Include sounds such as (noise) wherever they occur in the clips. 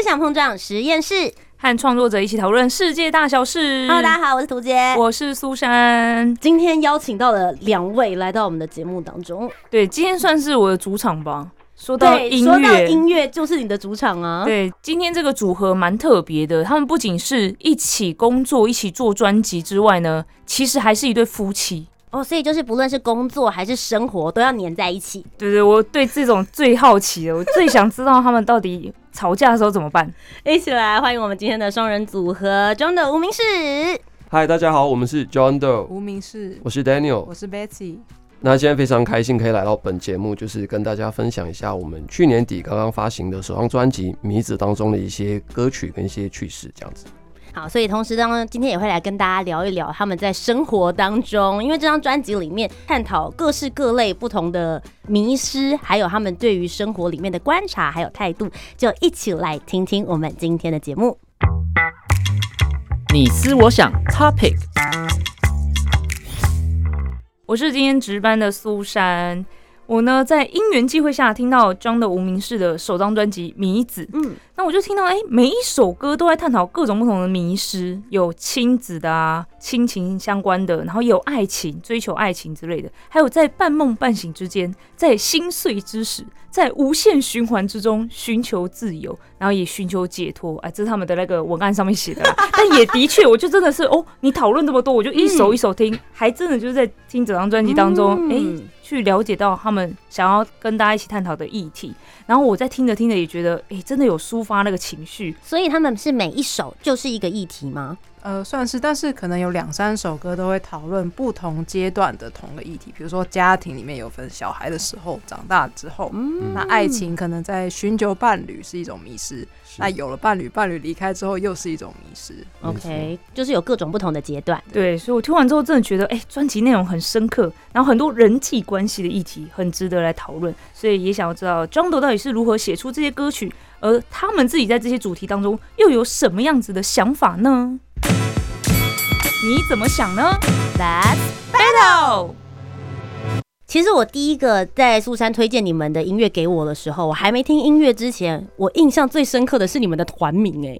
思想碰撞实验室，和创作者一起讨论世界大小事。Hello，大家好，我是图杰。我是苏珊。今天邀请到了两位来到我们的节目当中。对，今天算是我的主场吧。说到音乐说到，音乐就是你的主场啊。对，今天这个组合蛮特别的。他们不仅是一起工作、一起做专辑之外呢，其实还是一对夫妻。哦，所以就是不论是工作还是生活，都要黏在一起。对对，我对这种最好奇的，我最想知道他们到底吵架的时候怎么办。(laughs) 一起来欢迎我们今天的双人组合中的无名氏。嗨，大家好，我们是 John Doe，无名氏，我是 Daniel 我。是 Betsy。那今天非常开心可以来到本节目，就是跟大家分享一下我们去年底刚刚发行的首张专辑《迷子》当中的一些歌曲跟一些趣事，这样子。好，所以同时当今天也会来跟大家聊一聊他们在生活当中，因为这张专辑里面探讨各式各类不同的迷失，还有他们对于生活里面的观察还有态度，就一起来听听我们今天的节目。你思我想，Topic。我是今天值班的苏珊。我呢，在因缘际会下听到 John 的无名氏的首张专辑《迷子》，嗯，那我就听到，哎、每一首歌都在探讨各种不同的迷失，有亲子的啊，亲情相关的，然后也有爱情、追求爱情之类的，还有在半梦半醒之间，在心碎之时，在无限循环之中寻求自由，然后也寻求解脱。哎，这是他们的那个文案上面写的啦，(laughs) 但也的确，我就真的是哦，你讨论这么多，我就一首一首听，还真的就是在听整张专辑当中，哎、嗯去了解到他们想要跟大家一起探讨的议题，然后我在听着听着也觉得，哎、真的有抒发那个情绪。所以他们是每一首就是一个议题吗？呃，算是，但是可能有两三首歌都会讨论不同阶段的同个议题，比如说家庭里面有分小孩的时候、长大之后，嗯那爱情可能在寻求伴侣是一种迷失，那有了伴侣，伴侣离开之后又是一种迷失。OK，就是有各种不同的阶段。对，所以我听完之后真的觉得，哎、专辑内容很深刻，然后很多人际关系的议题很值得来讨论，所以也想要知道 John 到底是如何写出这些歌曲，而他们自己在这些主题当中又有什么样子的想法呢？你怎么想呢 Let's？Battle。其实我第一个在苏珊推荐你们的音乐给我的时候，我还没听音乐之前，我印象最深刻的是你们的团名。哎，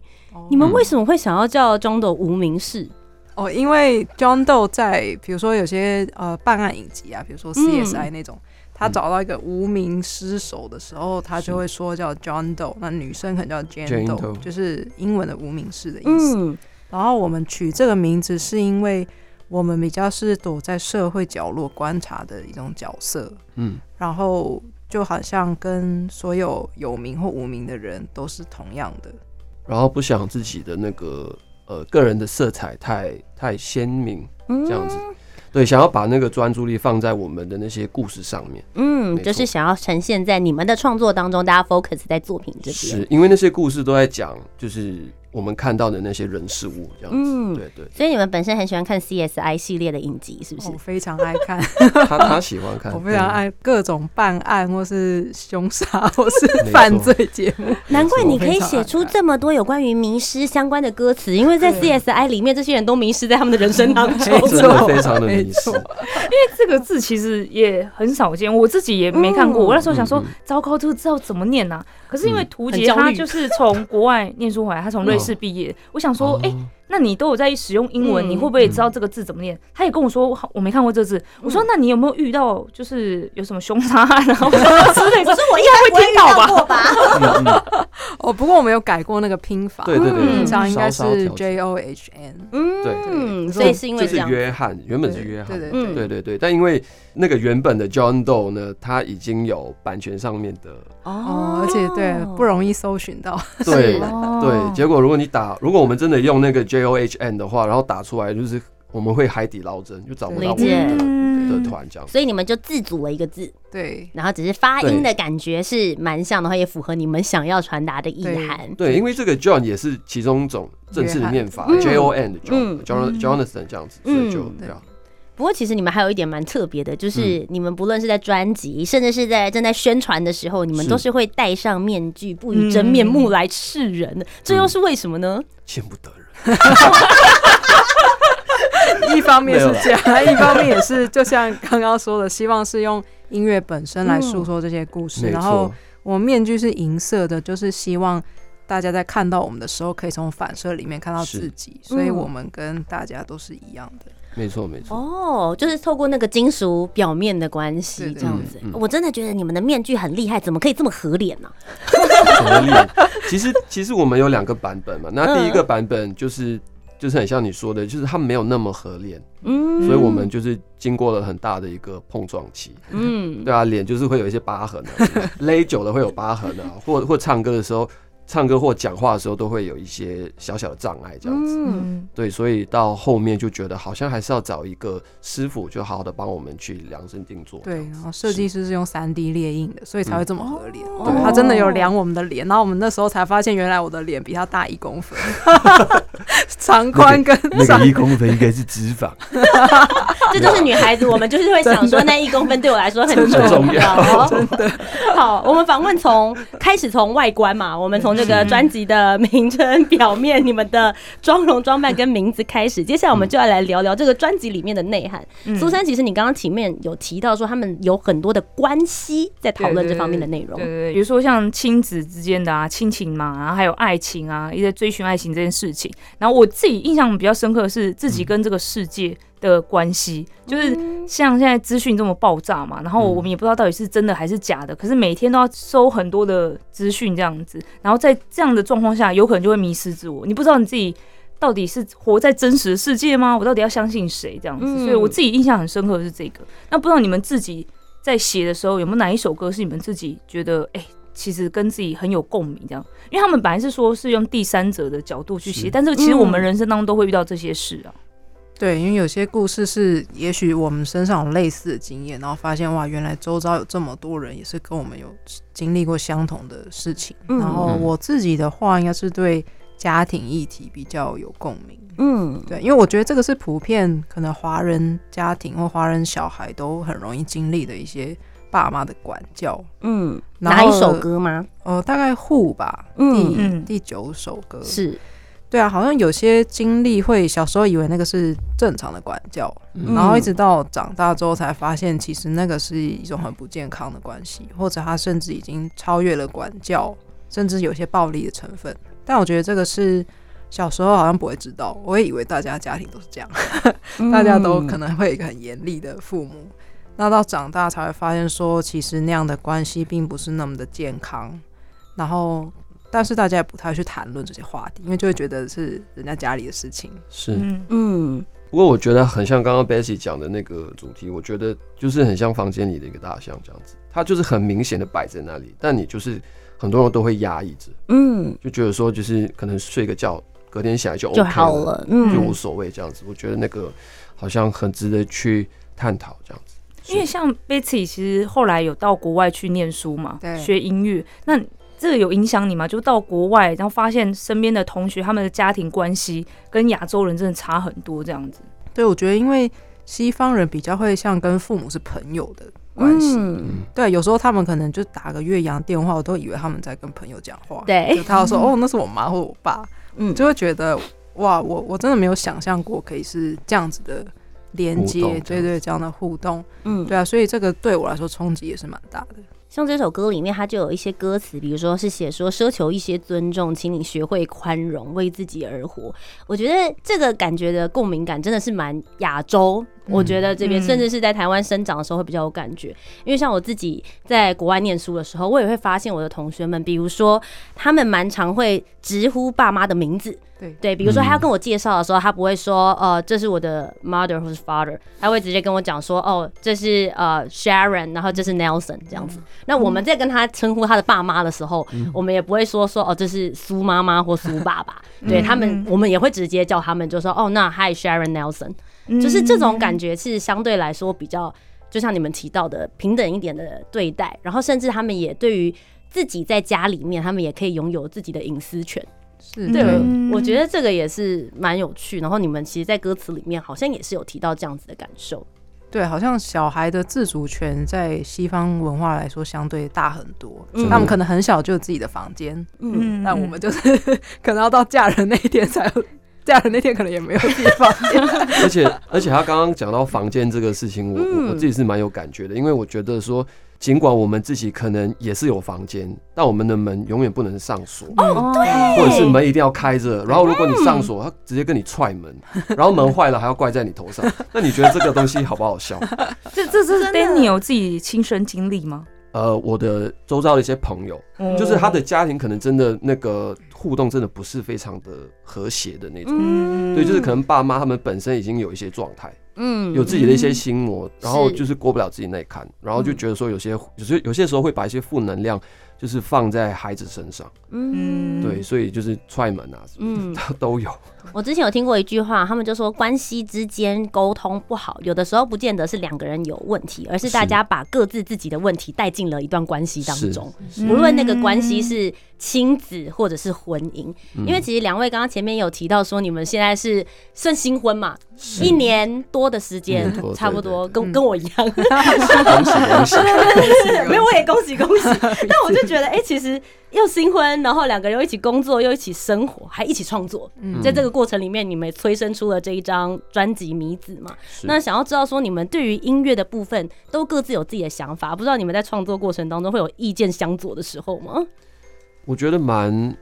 你们为什么会想要叫中的无名氏？哦，因为 John Doe 在比如说有些呃办案影集啊，比如说 CSI 那种，他找到一个无名尸首的时候，他就会说叫 John Doe，那女生可能叫 Jane Doe，Doe 就是英文的无名氏的意思。嗯，然后我们取这个名字是因为我们比较是躲在社会角落观察的一种角色，嗯，然后就好像跟所有有名或无名的人都是同样的。然后不想自己的那个呃个人的色彩太太鲜明，嗯这样子。对，想要把那个专注力放在我们的那些故事上面，嗯，就是想要呈现在你们的创作当中，大家 focus 在作品这边。是因为那些故事都在讲，就是我们看到的那些人事物这样子。嗯对对，所以你们本身很喜欢看 CSI 系列的影集，是不是我？非常爱看，他他喜欢看，(laughs) 我非常爱各种办案或是凶杀或是犯罪节目。难怪你可以写出这么多有关于迷失相关的歌词，因为在 CSI 里面，这些人都迷失在他们的人生当中。(laughs) 真的非常的迷失因为。这个字其实也很少见，我自己也没看过。嗯我那时候想说嗯嗯，糟糕，这个字要怎么念呢、可是因为嗯图杰他就是从国外念书回来，他从瑞士毕业。我想说，哎、哦那你都有在使用英文，嗯。你会不会也知道这个字怎么念？他也跟我说，我我没看过这字。我说，那你有没有遇到就是有什么凶杀案，(laughs) 然后之类的？可是我应该会听到吧？(laughs) 哦，不过我们有改过那个拼法，对对对，嗯。平常应该是 J O H N。嗯，对所以是因为就是这样。约翰，原本是约翰，对对，对对对，但因为那个原本的 John Doe 呢，它已经有版权上面的，哦，而且对不容易搜寻到。对对，结果如果你打，如果我们真的用那个 J O H N 的话，然后打出来就是我们会海底捞针，就找不到我们的嗯的团这样。所以你们就自组了一个字，对。然后只是发音的感觉是蛮像的话，也符合你们想要传达的意涵。对，因为这个 John 也是其中一种正式的念法，J O N 的嗯。John John Jonathan 这样子，所以就嗯。对啊，不过其实你们还有一点蛮特别的，就是你们不论是在专辑，甚至是在正在宣传的时候，你们都是会戴上面具，不以真面目来示人的。这又是为什么呢？见不得人。(laughs) 一方面是这样，(laughs) 一方面也是就像刚刚说的，希望是用音乐本身来诉说这些故事。没然后，我们面具是银色的，就是希望大家在看到我们的时候，可以从反射里面看到自己，所以我们跟大家都是一样的。没错，没错。哦，就是透过那个金属表面的关系这样子。我真的觉得你们的面具很厉害，怎么可以这么合脸呢、合脸。(laughs) 其实其实我们有两个版本嘛，那第一个版本就是就是很像你说的，就是它没有那么合脸，嗯所以我们就是经过了很大的一个碰撞期。嗯对啊，脸就是会有一些疤痕啊，(laughs) 勒久了会有疤痕啊，或或唱歌的时候，唱歌或讲话的时候都会有一些小小的障碍这样子。对，所以到后面就觉得好像还是要找一个师傅，就好好的帮我们去量身定做。对，然后设计师是用三 D 列印的，所以才会这么合脸。他真的有量我们的脸，然后我们那时候才发现，原来我的脸比他大一公分，(laughs) 长宽跟上一公分应该是脂肪，(laughs) 这就是女孩子，我们就是会想说那一公分对我来说很重要。要 (laughs) 真的。好，我们访问从开始从外观嘛，我们从这个专辑的名称、表面、你们的妆容、装扮跟名字开始，接下来我们就要来聊聊这个专辑里面的内涵。嗯苏珊，其实你刚刚前面有提到说他们有很多的关系在讨论这方面的内容对。对对，比如说像亲子之间的啊，亲情嘛，然后还有爱情啊，一些追寻爱情这件事情。然后我自己印象比较深刻的是自己跟这个世界的关系，就是像现在资讯这么爆炸嘛，然后我们也不知道到底是真的还是假的，可是每天都要收很多的资讯这样子，然后在这样的状况下，有可能就会迷失自我，你不知道你自己。到底是活在真实的世界吗？我到底要相信谁？这样子，嗯所以我自己印象很深刻的是这个。那不知道你们自己在写的时候，有没有哪一首歌是你们自己觉得，哎、其实跟自己很有共鸣？这样，因为他们本来是说是用第三者的角度去写，是但是其实我们人生当中都会遇到这些事啊。对，因为有些故事是，也许我们身上有类似的经验，然后发现哇，原来周遭有这么多人也是跟我们有经历过相同的事情。嗯然后嗯我自己的话，应该是对家庭议题比较有共鸣。嗯，对，因为我觉得这个是普遍可能华人家庭或华人小孩都很容易经历的一些爸妈的管教。嗯，哪一首歌吗？呃，大概户吧，嗯第、嗯第九首歌是，对啊，好像有些经历会小时候以为那个是正常的管教，嗯然后一直到长大之后才发现，其实那个是一种很不健康的关系，或者他甚至已经超越了管教，甚至有些暴力的成分。但我觉得这个是小时候好像不会知道，我也以为大家家庭都是这样，(laughs) 大家都可能会有一个很严厉的父母。那到长大才会发现，说其实那样的关系并不是那么的健康。然后，但是大家也不太去谈论这些话题，因为就会觉得是人家家里的事情。是。嗯嗯不过我觉得很像刚刚 Bessie 讲的那个主题，我觉得就是很像房间里的一个大象这样子，它就是很明显的摆在那里，但你就是很多人都会压抑着，嗯，就觉得说就是可能睡个觉，隔天起来就 OK 就好了。就嗯无所谓这样子。我觉得那个好像很值得去探讨这样子。因为像 Betsy 其实后来有到国外去念书嘛，对学音乐，那这个有影响你吗？就到国外，然后发现身边的同学他们的家庭关系跟亚洲人真的差很多，这样子。对，我觉得因为西方人比较会像跟父母是朋友的关系。嗯，对，有时候他们可能就打个岳阳电话，我都以为他们在跟朋友讲话。对就他说 (laughs) 哦，那是我妈或我爸，嗯，就会觉得哇，我我真的没有想象过可以是这样子的连接对对，这样的互动，嗯，对啊，所以这个对我来说冲击也是蛮大的。像这首歌里面，它就有一些歌词，比如说是写说奢求一些尊重，请你学会宽容，为自己而活。我觉得这个感觉的共鸣感真的是蛮亚洲。我觉得这边嗯甚至是在台湾生长的时候会比较有感觉，因为像我自己在国外念书的时候，我也会发现我的同学们，比如说他们蛮常会直呼爸妈的名字，对对，比如说他要跟我介绍的时候，他不会说呃这是我的 mother 或是 father，他会直接跟我讲说哦这是呃 Sharon，然后这是 Nelson 这样子。那我们在跟他称呼他的爸妈的时候，我们也不会说说哦这是苏妈妈或苏爸爸，对他们我们也会直接叫他们就说哦那 Hi Sharon Nelson。就是这种感觉是相对来说比较，就像你们提到的平等一点的对待，然后甚至他们也对于自己在家里面，他们也可以拥有自己的隐私权。是对嗯，我觉得这个也是蛮有趣。然后你们其实，在歌词里面好像也是有提到这样子的感受。对，好像小孩的自主权在西方文化来说相对大很多，嗯他们可能很小就有自己的房间，嗯，但我们就是可能要到嫁人那一天才有，(laughs) 嫁人那天可能也没有自己的房间。(laughs) 而且而且他刚刚讲到房间这个事情，我我嗯我自己是蛮有感觉的，因为我觉得说，尽管我们自己可能也是有房间，但我们的门永远不能上锁。哦，对，或者是门一定要开着，然后如果你上锁，他直接跟你踹门，然后门坏了还要怪在你头上，(laughs) 那你觉得这个东西好不好笑？(laughs) 这这这是真的 Daniel 自己亲身经历吗？呃，我的周遭的一些朋友，哦就是他的家庭可能真的那个互动真的不是非常的和谐的那种，嗯对，就是可能爸妈他们本身已经有一些状态，嗯有自己的一些心魔，然后就是。过不了自己那一坎，然后就觉得说有些有些有些时候会把一些负能量就是放在孩子身上，嗯。对，所以就是踹门啊什么嗯。的 (laughs) 都有，(laughs) 我之前有听过一句话，他们就说关系之间沟通不好，有的时候不见得是两个人有问题，而是大家把各自自己的问题带进了一段关系当中，嗯不论那个关系是亲子或者是婚姻。嗯。因为其实两位刚刚前面有提到说，你们现在是算新婚嘛，一年多的时间差不多，跟跟我一样。恭 (laughs) 喜恭喜，没有，我也恭喜恭喜。但我就觉得，哎、其实又新婚，然后两个人又一起工作，又一起生活，还一起创作。嗯在这个过程里面，你们催生出了这一张专辑《迷子》嘛？那想要知道说，你们对于音乐的部分都各自有自己的想法，不知道你们在创作过程当中会有意见相左的时候吗？我觉得蛮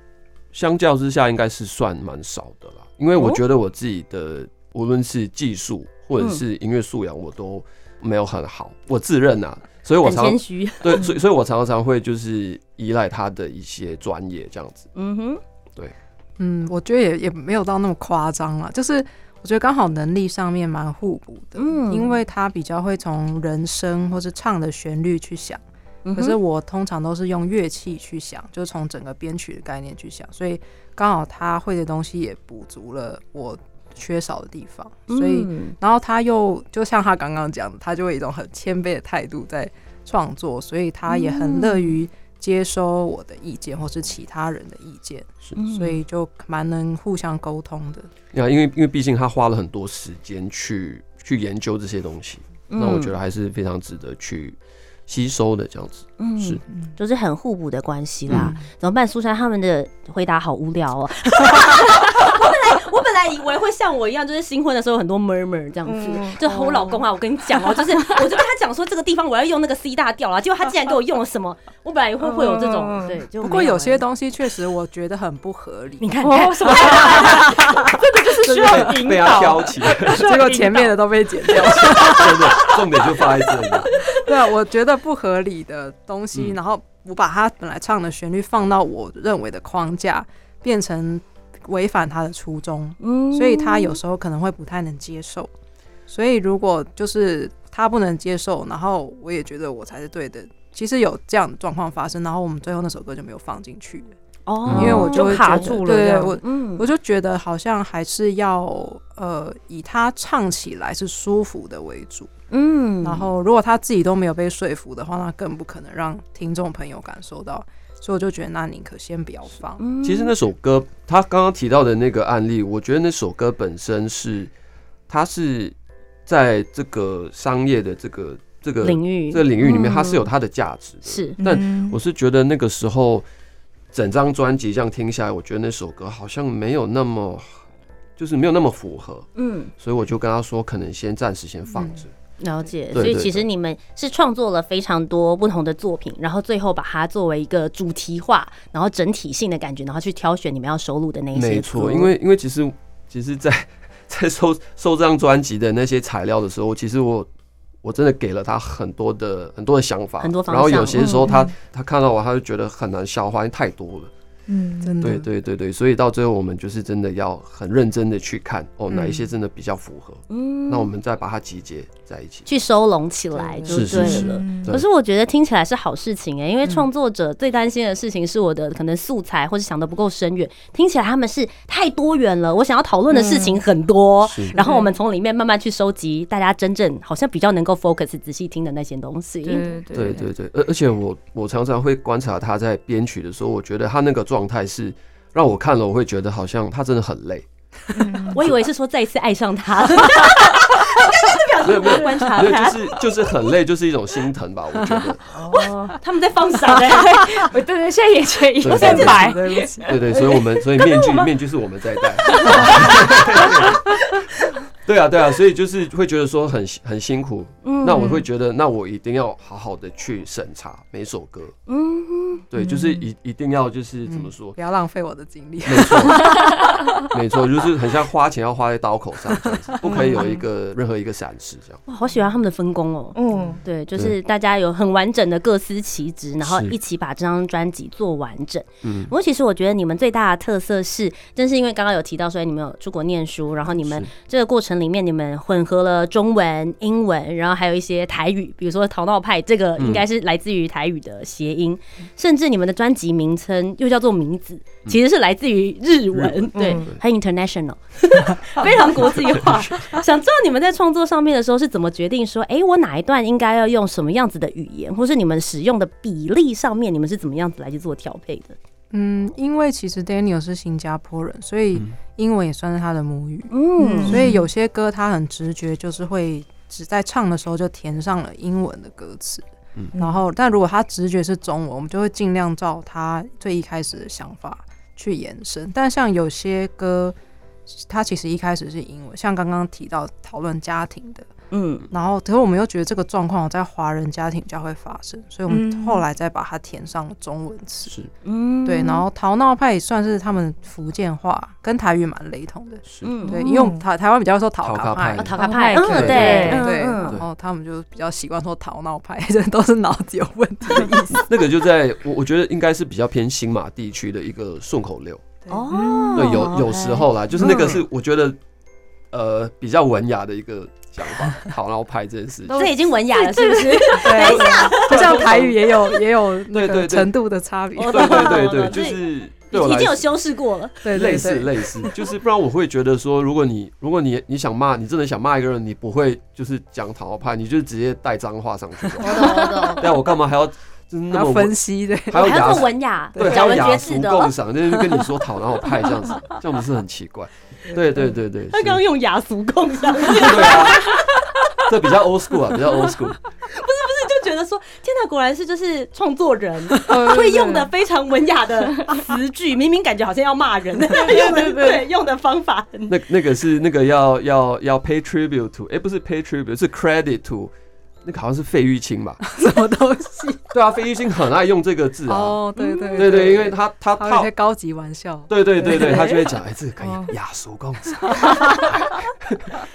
相较之下应该是算蛮少的啦，因为我哦觉得我自己的无论是技术或者嗯是音乐素养，我都没有很好，我自认啊，所以我很常谦虚。(laughs) 对，所以所以我常常会就是依赖他的一些专业这样子。嗯哼，对嗯，我觉得也也没有到那么夸张了，就是我觉得刚好能力上面蛮互补的，嗯因为他比较会从人声或是唱的旋律去想，嗯可是我通常都是用乐器去想，就是从整个编曲的概念去想，所以刚好他会的东西也补足了我缺少的地方，所以嗯然后他又就像他刚刚讲的，他就会一种很谦卑的态度在创作，所以他也很乐于接收我的意见或是其他人的意见，是嗯所以就蛮能互相沟通的。啊，因为因为毕竟他花了很多时间去去研究这些东西，那我觉得还是非常值得去吸收的这样子。嗯是就是很互补的关系啦。怎么办？苏珊他们的回答好无聊哦。(laughs) 我本来我本来以为会像我一样，就是新婚的时候很多 murmur 这样子，嗯就和我老公啊，我跟你讲哦，就是我就跟他讲说这个地方我要用那个 C 大调啦，结果他竟然给我用了什么？我本来以为会有这种嗯对，就不过有些西东西确实我觉得很不合理，你看，哦，什么？这个就是需要引被他导 (laughs) 挑起，结果前面的都被剪掉。真的重点就放在这里。(laughs) 对啊，我觉得不合理的东西，嗯然后我把他本来唱的旋律放到我认为的框架，变成违反他的初衷，嗯所以他有时候可能会不太能接受。所以如果就是他不能接受，然后我也觉得我才是对的，其实有这样的状况发生，然后我们最后那首歌就没有放进去，哦因为我就会卡住了对我嗯我就觉得好像还是要呃以他唱起来是舒服的为主。嗯然后如果他自己都没有被说服的话，那更不可能让听众朋友感受到。所以我就觉得，那宁可先不要放。嗯其实那首歌，他刚刚提到的那个案例，我觉得那首歌本身是，它是在这个商业的这个这个领域这个领域里面，嗯它是有它的价值的。是但嗯我是觉得那个时候，整张专辑这样听下来，我觉得那首歌好像没有那么，就是没有那么符合，嗯。所以我就跟他说，可能先暂时先放着。了解，所以其实你们是创作了非常多不同的作品，然后最后把它作为一个主题化，然后整体性的感觉，然后去挑选你们要收录的那一些。没错，因为因为其实其实在，(laughs) 在收收这张专辑的那些材料的时候，其实我我真的给了他很多的很多的想法，很多方然后有些时候他、嗯他看到我，他就觉得很难消化，因为太多了。嗯，真的对对对对，所以到最后我们就是真的要很认真的去看哦，嗯哪一些真的比较符合，嗯那我们再把它集结在一起。去收拢起来就是对是是了。可是我觉得听起来是好事情哎、因为嗯创作者最担心的事情是我的可能素材或是想的不够深远。听起来他们是太多元了，我想要讨论的事情很多，是然后我们从里面慢慢去收集大家真正好像比较能够 focus 仔细听的那些东西。对对对对，而而且我我常常会观察他在编曲的时候，我觉得他那个状态是让我看了，我会觉得好像他真的很累。我以为是说再一次爱上他，(laughs) 没有没有观察没有，他就，是就是很累，就是一种心疼吧，我觉得。哦，他们在放闪。(laughs) 哎、对对，现在眼前一片白，对不起，对对，所以我们所以面具面具是我们在戴。对啊对啊，所以就是会觉得说很很辛苦，嗯。那我会觉得那我一定要好好的去审查每首歌，嗯，对，就是一一定要就是怎么说。不，要浪费我的精力。没错，(laughs) 没错，就是很像花钱要花在刀口上这样子，不可以有一个任何一个闪失这样。哇，好喜欢他们的分工哦。嗯，对，就是大家有很完整的各司其职，然后一起把这张专辑做完整。嗯。不过其实我觉得你们最大的特色是，正是因为刚刚有提到说你们有出国念书，然后你们这个过程里面你们混合了中文、英文，然后还有一些台语，比如说“淘闹派”这个应该是来自于台语的谐音，甚至你们的专辑名称又叫做“名字”，其实是来自于日文，日文对嗯，很 international，非常国际化。(laughs) 想知道你们在创作上面的时候是怎么决定说，哎、我哪一段应该要用什么样子的语言，或是你们使用的比例上面，你们是怎么样子来去做调配的？嗯，因为其实 Daniel 是新加坡人，所以嗯英文也算是他的母语，嗯所以有些歌他很直觉，就是会只在唱的时候就填上了英文的歌词。嗯然后，但如果他直觉是中文，我们就会尽量照他最一开始的想法去延伸。但像有些歌，他其实一开始是英文，像刚刚提到讨论家庭的，嗯。然后可是我们又觉得这个状况在华人家庭比较会发生，所以我们嗯。后来再把它填上了中文词。是。嗯。对，然后逃闹派也算是他们福建话，跟台语蛮雷同的。是，嗯。对，因为我们台台湾比较说逃卡派。逃卡派对对对，然后他们就比较习惯说逃闹派，(laughs) 这都是脑子有问题。的意思。那个就在我我觉得应该是比较偏新马地区的一个顺口溜。哦，对，有有时候啦，就是那个是我觉得呃比较文雅的一个讲法，好，然后拍这件事情。这已经文雅了，是不是？等一下，就像台语也有也有那对对程度的差别。我对对对对，就是对我来已经有修饰过了，对对类似对，类似，就是不然我会觉得说，如果你如果你你想骂，你真的想骂一个人，你不会就是讲讨好派，你就直接带脏话上去就好。我懂我懂。(laughs) 对啊，我干嘛还要就是那还要么分析对。还要还要雅做文雅，对，还讲文要雅俗。共赏，就是跟你说讨然后派这样子，(laughs) 这样不是很奇怪？对对对对，他刚刚用雅俗共 (laughs) 赏，就对啊，这比较 old school 啊，比较 old school。不是不是，就觉得说，天哪，果然是就是创作人呃会用的非常文雅的词句，明明感觉好像要骂人，(laughs) 用的对用的方法那那个是那个要要要 pay tribute to，哎、不是 pay tribute，是 credit to，那个好像是费玉清吧？(laughs) 什么东西？(laughs) 对啊，费玉清很爱用这个字啊。哦，对对对对，因为他他他有些，高级玩笑。对对对对，他就会讲，(laughs) 哎、这个可哦以雅俗共赏，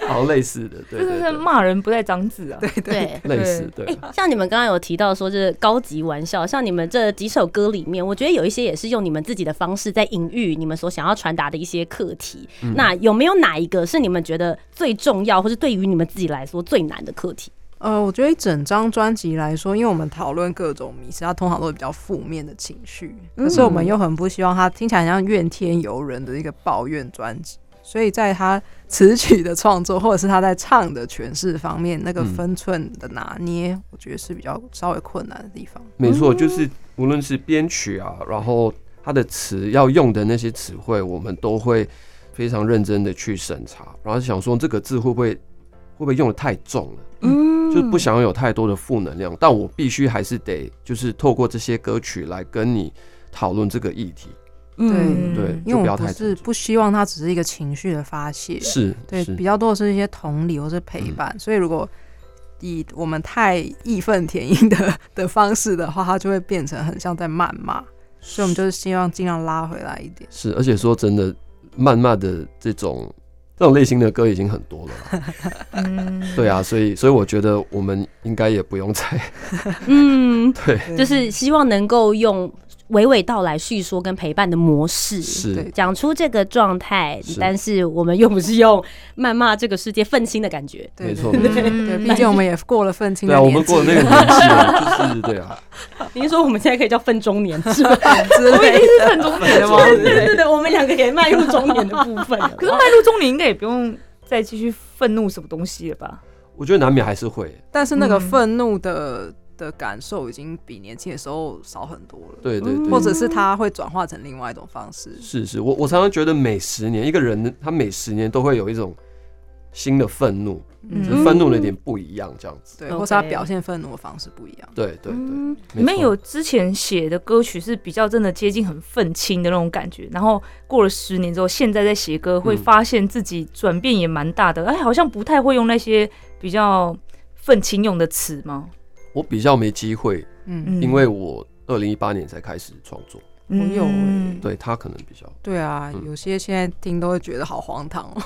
好类似的，对真的是对对，骂人不带脏字啊。对对，对。类似对哎、。像你们刚刚有提到说，就是高级玩笑，像你们这几首歌里面，我觉得有一些也是用你们自己的方式在隐喻你们所想要传达的一些课题。嗯那有没有哪一个是你们觉得最重要，或是对于你们自己来说最难的课题？呃，我觉得一整张专辑来说，因为我们讨论各种迷失，它通常都是比较负面的情绪，可是我们又很不希望它听起来像怨天尤人的一个抱怨专辑，所以在他词曲的创作，或者是他在唱的诠释方面，那个嗯。分寸的拿捏，我觉得是比较稍微困难的地方。没错，就是无论是编曲啊，然后他的词要用的那些词汇，我们都会非常认真的去审查，然后想说这个字会不会会不会用的太重了，嗯。就是不想要有太多的负能量，但我必须还是得就是透过这些歌曲来跟你讨论这个议题，嗯。对，因为就不要我们不是不希望它只是一个情绪的发泄，是，对，是。比较多的是一些同理或是陪伴，所以如果以我们太义愤填膺的的方式的话，它就会变成很像在谩骂，所以我们就是希望尽量拉回来一点。是，而且说真的，谩骂的这种这种类型的歌已经很多了啦，(laughs) 嗯，对啊，所以所以我觉得我们应该也不用再 (laughs) 嗯，(laughs) 对。就是希望能够用娓娓道来叙说跟陪伴的模式，是对讲出这个状态，但是我们又不是用谩骂这个世界愤青的感觉。对没错对 (laughs) 毕竟我们也过了愤青对啊，我们过了那个年纪了，就是对啊，(laughs) 您是说我们现在可以叫愤中年是吗？(laughs) 之类是愤中年了吗？对对对对，我们两个也迈入中年的部分。可是迈入中年应该也不用再继续愤怒什么东西了吧？我觉得难免还是会，但是那个嗯愤怒的的感受已经比年轻的时候少很多了，对对对，或者是它会转化成另外一种方式。是是，我我常常觉得每十年一个人他每十年都会有一种新的愤怒，只是嗯愤怒的点不一样，这样子。对或是他表现愤怒的方式不一样。对对对，你们有之前写的歌曲是比较真的接近很愤青的那种感觉，然后过了十年之后，现在在写歌会嗯发现自己转变也蛮大的，哎，好像不太会用那些比较愤青用的词吗？我比较没机会，嗯，因为我二零一八年才开始创作，我有对他可能比较对啊，嗯。有些现在听都会觉得好荒唐哦，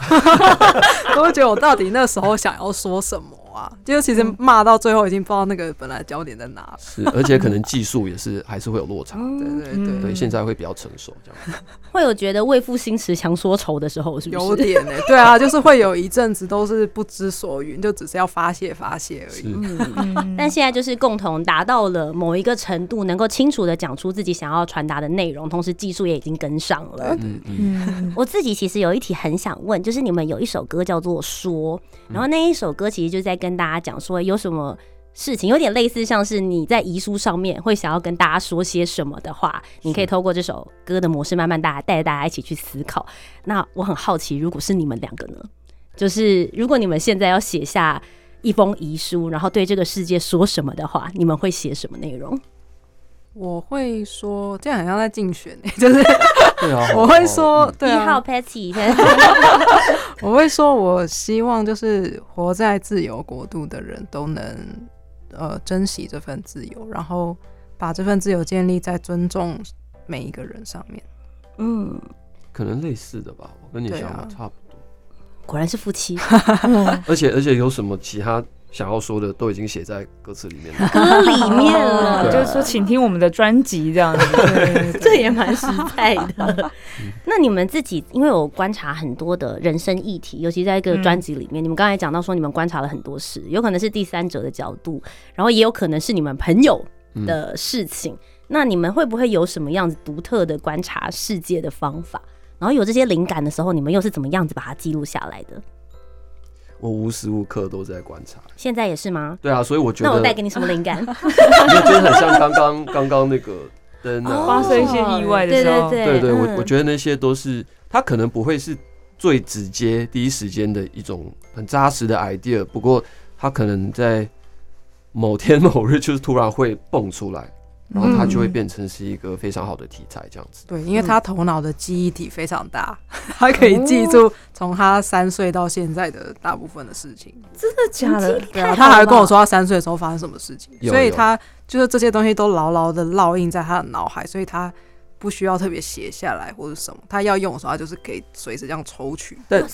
(laughs) 都会觉得我到底那时候想要说什么啊？就是其实骂到最后已经不知道那个本来焦点在哪了。是，而且可能 (laughs) 技术也是还是会有落差。对对对，现在会比较成熟这样。(laughs) 会有觉得为赋新词强说愁的时候，是不是？有点呢、对啊，就是会有一阵子都是不知所云，就只是要发泄发泄而已。(laughs) 但现在就是共同达到了某一个程度，能够清楚的讲出自己想要传达的内容，同时技术也已经跟上了。嗯嗯，嗯我自己其实有一题很想问，就是你们有一首歌叫做《说》，然后那一首歌其实就在跟大家讲说有什么。事情有点类似，像是你在遗书上面会想要跟大家说些什么的话，你可以透过这首歌的模式，慢慢大家带着大家一起去思考。那我很好奇，如果是你们两个呢？就是如果你们现在要写下一封遗书，然后对这个世界说什么的话，你们会写什么内容？我会说，这样好像在竞选、欸，(laughs) 就是对啊，(laughs) 我会说，对一号啊，Patty，(laughs) 我会说，我希望就是活在自由国度的人都能呃珍惜这份自由，然后把这份自由建立在尊重每一个人上面。嗯，可能类似的吧，我跟你对想法啊。差不多。果然是夫妻，而且而且有什么其他想要说的都已经写在歌词里面了。(laughs) 歌里面了，就是说，请听我们的专辑这样子。(laughs) 这也蛮实在的。那你们自己，因为我观察很多的人生议题，尤其在一个专辑里面，你们刚才讲到说，你们观察了很多事，有可能是第三者的角度，然后也有可能是你们朋友的事情。那你们会不会有什么样子独特的观察世界的方法？然后有这些灵感的时候，你们又是怎么样子把它记录下来的？我无时无刻都在观察。现在也是吗？对啊，所以我觉得那我带给你什么灵感？因 (laughs) 为 (laughs) 就是很像刚刚刚刚那个灯啊，发生一些意外的时候，对对对，我嗯我觉得那些都是它可能不会是最直接第一时间的一种很扎实的 idea，不过它可能在某天某日就是突然会蹦出来，然后它就会嗯变成是一个非常好的题材这样子。对，因为他头脑的记忆体非常大，(laughs) 他可以记住从他三岁到现在的大部分的事情。真的假的？对啊，他还会跟我说他三岁的时候发生什么事情，所以他就是这些东西都牢牢的烙印在他的脑海，所以他不需要特别写下来或者什么，他要用的时候，他就是可以随时这样抽取。但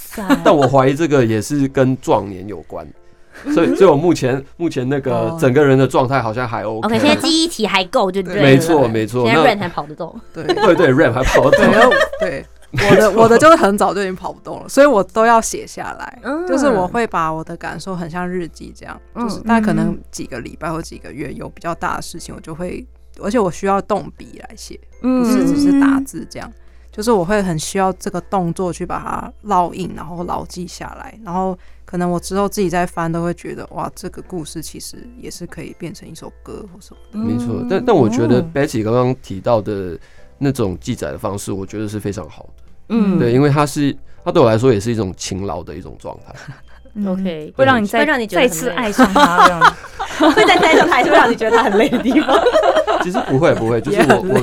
但我怀疑这个也是跟壮年有关，(laughs) 所以所以我目前目前那个哦整个人的状态好像还 OK。OK，现在记忆体还够，就对。没错没错，现在 Rain 还跑得动。对 (laughs) 对对？RAN 还跑得，动。对我的我的就是很早就已经跑不动了，所以我都要写下来。嗯 (laughs) 就是我会把我的感受很像日记这样，嗯就是大概可能几个礼拜或几个月有比较大的事情，我就会，而且我需要动笔来写，嗯不是只是打字这样。就是我会很需要这个动作去把它烙印，然后牢记下来，然后可能我之后自己再翻都会觉得，哇，这个故事其实也是可以变成一首歌或什么的。没错，但但我觉得哦 Betty 刚刚提到的那种记载的方式，我觉得是非常好的。嗯对，因为它是它对我来说也是一种勤劳的一种状态。(laughs) 嗯 OK 会让你再会让你再次爱上他这样子。(laughs) 会再爱上台，就会让你觉得他很累的地方。其实不会不会，(laughs) 就是我我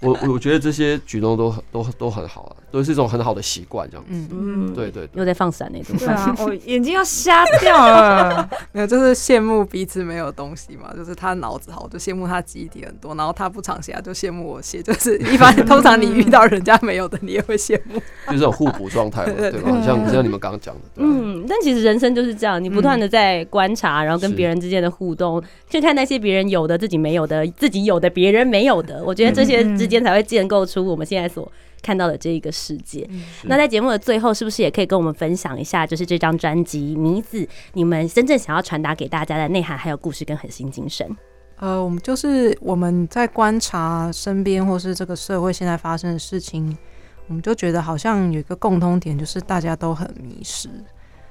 我我我觉得这些举动都很都都很好啊，都是一种很好的习惯这样。嗯，嗯，对对对，又在放闪那种。对啊，(laughs) 我眼睛要瞎掉了。没有，就是羡慕彼此没有东西嘛。就是他脑子好，我就羡慕他记忆体很多，然后他不常写，就羡慕我写。就是一般通常你遇到人家没有的，你也会羡慕。就是这种互补状态嘛，对 (laughs) 对吧？像像你们刚刚讲的，嗯，但其实人生就是这样，你不断的在观察，然后跟别人之间的互动，去看那些别人有的自己没有的，自己有有的，别人没有的。我觉得这些之间才会建构出我们现在所看到的这一个世界。那在节目的最后，是不是也可以跟我们分享一下，就是这张专辑《迷子》，你们真正想要传达给大家的内涵、还有故事跟核心精神？呃，我们就是我们在观察身边或是这个社会现在发生的事情，我们就觉得好像有一个共通点，就是大家都很迷失。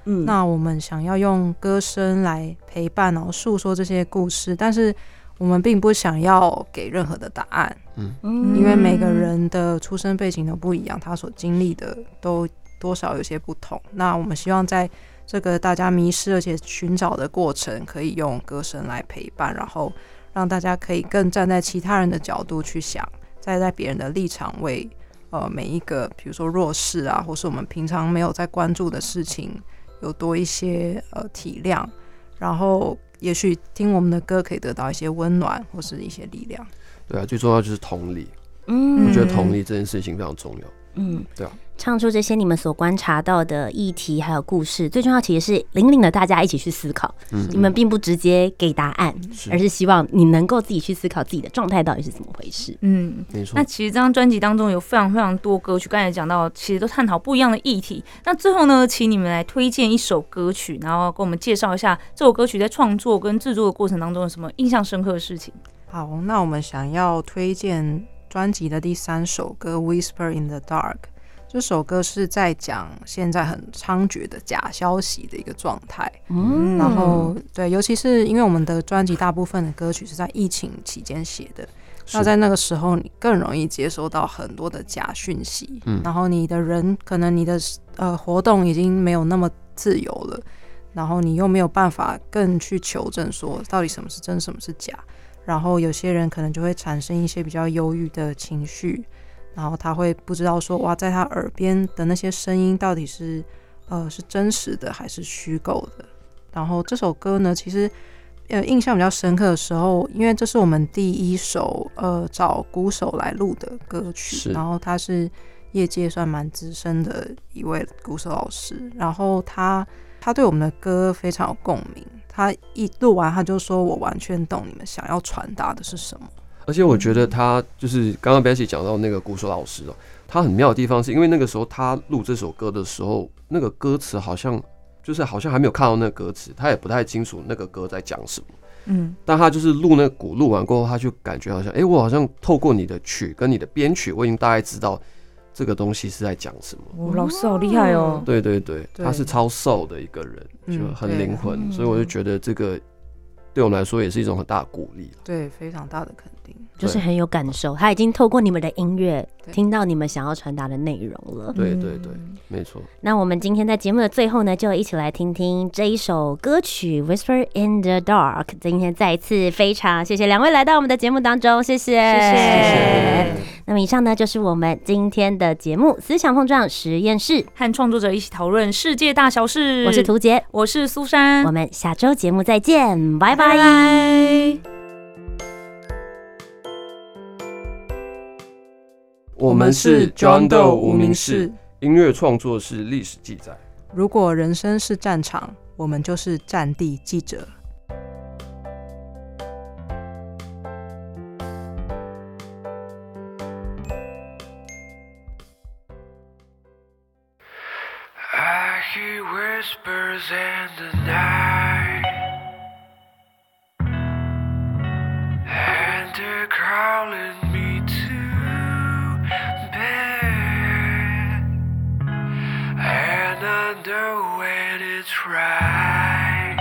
嗯，那我们想要用歌声来陪伴，然后诉说这些故事，但是我们并不想要给任何的答案，嗯因为每个人的出生背景都不一样，他所经历的都多少有些不同。那我们希望在这个大家迷失而且寻找的过程，可以用歌声来陪伴，然后让大家可以更站在其他人的角度去想，站在别人的立场为呃每一个，比如说弱势啊，或是我们平常没有在关注的事情。有多一些呃体谅，然后也许听我们的歌可以得到一些温暖或是一些力量。对啊，最重要就是同理，嗯我觉得同理这件事情非常重要。嗯，对啊，唱出这些你们所观察到的议题还有故事，最重要其实是引领了大家一起去思考。嗯你们并不直接给答案，而是希望你能够自己去思考自己的状态到底是怎么回事。嗯，没错那。其实这张专辑当中有非常非常多歌曲，刚才讲到，其实都探讨不一样的议题。那最后呢，请你们来推荐一首歌曲，然后跟我们介绍一下这首歌曲在创作跟制作的过程当中有什么印象深刻的事情。好，那我们想要推荐专辑的第三首歌《Whisper in the Dark》。这首歌是在讲现在很猖獗的假消息的一个状态。嗯然后对，尤其是因为我们的专辑大部分的歌曲是在疫情期间写的，那在那个时候你更容易接收到很多的假讯息，嗯然后你的人可能你的呃活动已经没有那么自由了，然后你又没有办法更去求证说到底什么是真，什么是假，然后有些人可能就会产生一些比较忧郁的情绪，然后他会不知道说哇，在他耳边的那些声音到底是呃是真实的还是虚构的。然后这首歌呢，其实呃印象比较深刻的时候，因为这是我们第一首呃找鼓手来录的歌曲，然后他是业界算蛮资深的一位鼓手老师，然后他他对我们的歌非常有共鸣，他一录完他就说我完全懂你们想要传达的是什么。而且我觉得他就是刚刚 Bessie 讲到那个鼓手老师哦，他很妙的地方是因为那个时候他录这首歌的时候，那个歌词好像就是好像还没有看到那个歌词，他也不太清楚那个歌在讲什么。嗯但他就是录那个鼓，录完过后，他就感觉好像，哎、我好像透过你的曲跟你的编曲，我已经大概知道这个东西是在讲什么。哦，老师好厉害哦。对对对，对他是超瘦的一个人，嗯就很灵魂，嗯所以我就觉得这个对我们来说也是一种很大的鼓励。对，非常大的肯定。就是很有感受，他已经透过你们的音乐听到你们想要传达的内容了。对对对嗯没错，那我们今天在节目的最后呢，就一起来听听这一首歌曲《Whisper in the Dark》。今天再一次非常谢谢两位来到我们的节目当中，谢谢，谢谢谢那么以上呢就是我们今天的节目思想碰撞实验室，和创作者一起讨论世界大小事。我是涂杰，我是苏珊我，们下周节目再见，拜拜。拜拜。我们是 John Doe 无名氏氏。音乐创作是历史记载。如果人生是战场，我们就是战地记者。Right.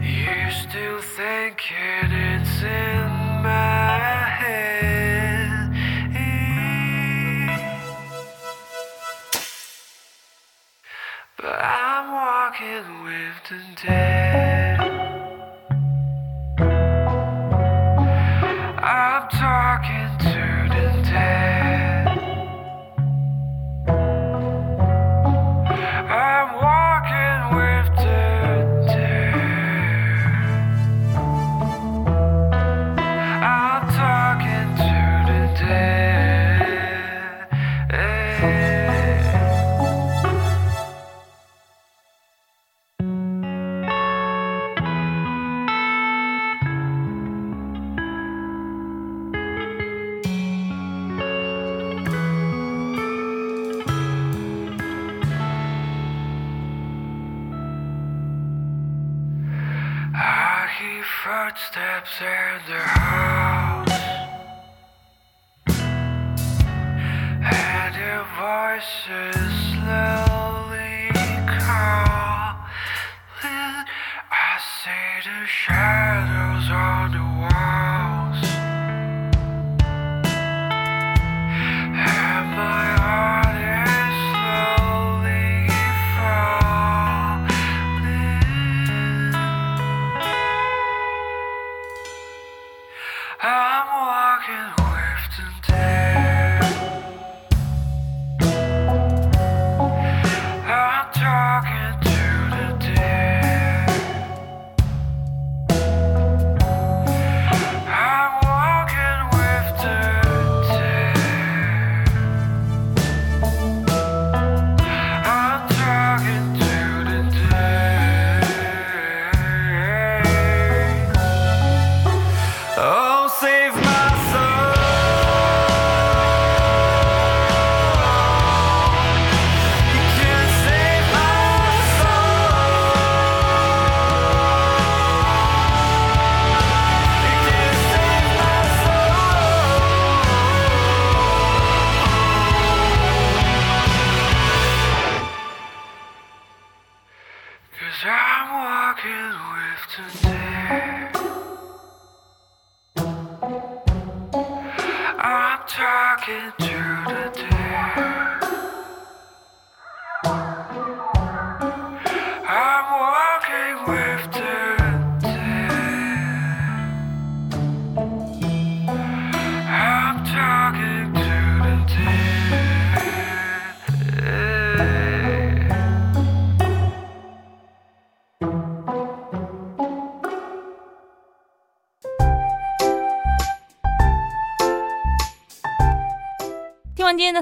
You're still thinking it's in my head. But I'm walking with the dead.